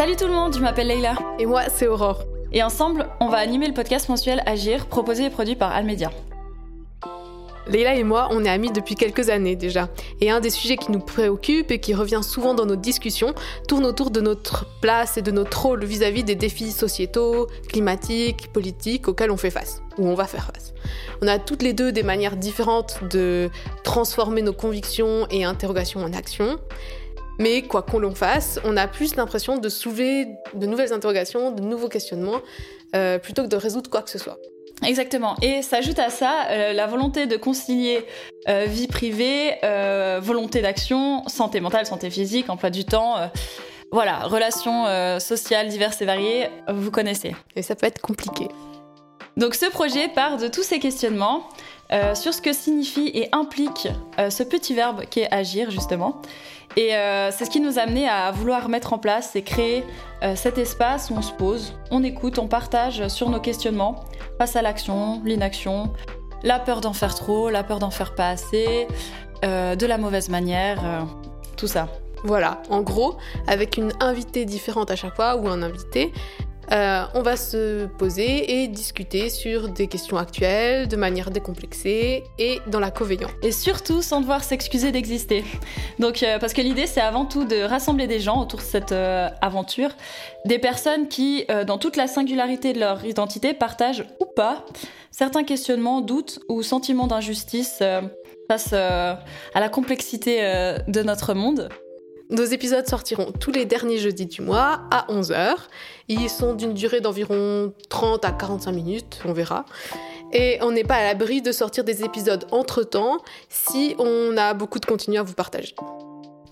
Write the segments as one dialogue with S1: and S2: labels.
S1: Salut tout le monde, je m'appelle Leila.
S2: Et moi, c'est Aurore.
S1: Et ensemble, on va animer le podcast mensuel Agir, proposé et produit par Almedia.
S2: Leila et moi, on est amis depuis quelques années déjà. Et un des sujets qui nous préoccupe et qui revient souvent dans nos discussions tourne autour de notre place et de notre rôle vis-à-vis des défis sociétaux, climatiques, politiques auxquels on fait face, ou on va faire face. On a toutes les deux des manières différentes de transformer nos convictions et interrogations en actions. Mais quoi qu'on l'on fasse, on a plus l'impression de soulever de nouvelles interrogations, de nouveaux questionnements, euh, plutôt que de résoudre quoi que ce soit.
S1: Exactement. Et s'ajoute à ça euh, la volonté de concilier euh, vie privée, volonté d'action, santé mentale, santé physique, emploi du temps. voilà, relations sociales diverses et variées, vous connaissez.
S2: Et ça peut être compliqué.
S1: Donc ce projet part de tous ces questionnements sur ce que signifie et implique ce petit verbe qui est agir justement. Et c'est ce qui nous a amené à vouloir mettre en place et créer cet espace où on se pose, on écoute, on partage sur nos questionnements face à l'action, l'inaction, la peur d'en faire trop, la peur d'en faire pas assez, euh, de la mauvaise manière, euh, tout ça.
S2: Voilà, en gros, avec une invitée différente à chaque fois ou un invité, euh, on va se poser et discuter sur des questions actuelles de manière décomplexée et dans la coveillance.
S1: Et surtout sans devoir s'excuser d'exister. Donc, euh, parce que l'idée, c'est avant tout de rassembler des gens autour de cette euh, aventure, des personnes qui, dans toute la singularité de leur identité, partagent ou pas certains questionnements, doutes ou sentiments d'injustice face à la complexité de notre monde.
S2: Nos épisodes sortiront tous les derniers jeudis du mois à 11h. Ils sont d'une durée d'environ 30 à 45 minutes, on verra. Et on n'est pas à l'abri de sortir des épisodes entre-temps si on a beaucoup de contenu à vous partager.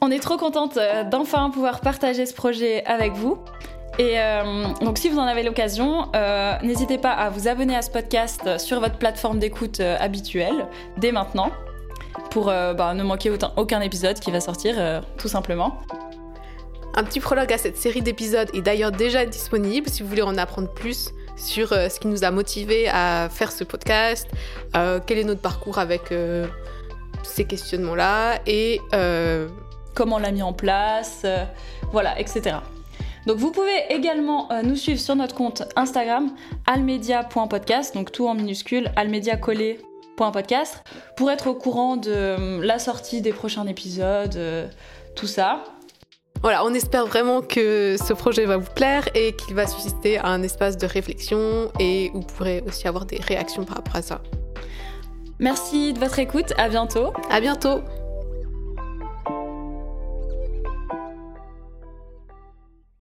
S1: On est trop contente euh, d'enfin pouvoir partager ce projet avec vous. Et euh, donc si vous en avez l'occasion, euh, n'hésitez pas à vous abonner à ce podcast sur votre plateforme d'écoute habituelle dès maintenant pour euh, bah, ne manquer aucun épisode qui va sortir, euh, tout simplement.
S2: Un petit prologue à cette série d'épisodes est d'ailleurs déjà disponible si vous voulez en apprendre plus sur euh, ce qui nous a motivés à faire ce podcast, quel est notre parcours avec ces questionnements-là et
S1: comment on l'a mis en place, voilà, etc. Donc vous pouvez également nous suivre sur notre compte Instagram almedia.podcast, donc tout en minuscule, almedia collé podcast pour être au courant de euh, la sortie des prochains épisodes, euh, tout ça.
S2: Voilà, on espère vraiment que ce projet va vous plaire et qu'il va susciter un espace de réflexion et vous pourrez aussi avoir des réactions par rapport à ça.
S1: Merci de votre écoute, à bientôt.
S2: À bientôt.